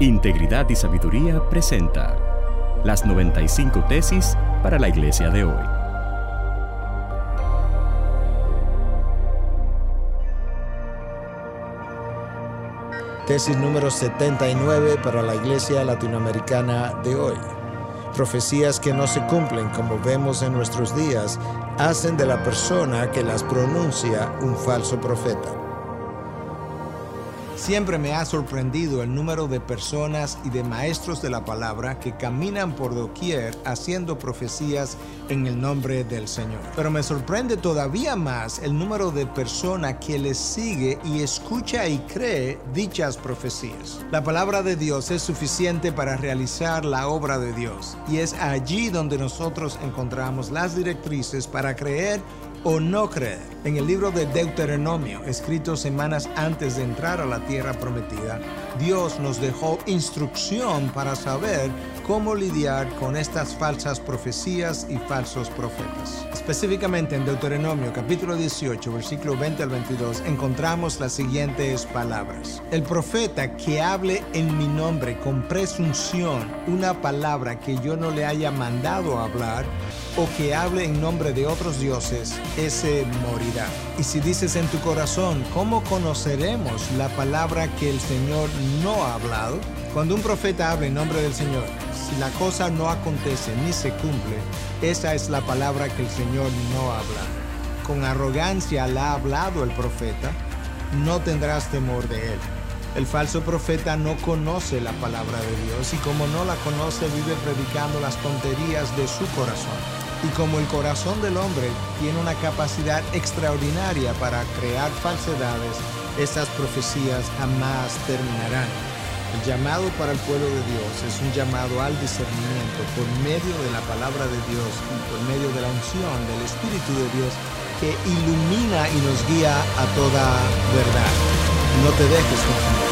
Integridad y Sabiduría presenta las 95 tesis para la iglesia de hoy. Tesis número 79 para la iglesia latinoamericana de hoy. Profecías que no se cumplen como vemos en nuestros días hacen de la persona que las pronuncia un falso profeta. Siempre me ha sorprendido el número de personas y de maestros de la palabra que caminan por doquier haciendo profecías en el nombre del Señor. Pero me sorprende todavía más el número de personas que les sigue y escucha y cree dichas profecías. La palabra de Dios es suficiente para realizar la obra de Dios y es allí donde nosotros encontramos las directrices para creer o no creer. En el libro de Deuteronomio, escrito semanas antes de entrar a la tierra prometida, Dios nos dejó instrucción para saber cómo lidiar con estas falsas profecías y falsos profetas. Específicamente en Deuteronomio capítulo 18, versículo 20 al 22, encontramos las siguientes palabras. El profeta que hable en mi nombre con presunción una palabra que yo no le haya mandado hablar, o que hable en nombre de otros dioses, ese morirá. Y si dices en tu corazón, ¿cómo conoceremos la palabra que el Señor no ha hablado? Cuando un profeta habla en nombre del Señor, si la cosa no acontece ni se cumple, esa es la palabra que el Señor no habla. Con arrogancia la ha hablado el profeta, no tendrás temor de él. El falso profeta no conoce la palabra de Dios y como no la conoce vive predicando las tonterías de su corazón. Y como el corazón del hombre tiene una capacidad extraordinaria para crear falsedades, estas profecías jamás terminarán. El llamado para el pueblo de Dios es un llamado al discernimiento por medio de la palabra de Dios y por medio de la unción del Espíritu de Dios que ilumina y nos guía a toda verdad. No te dejes confundir.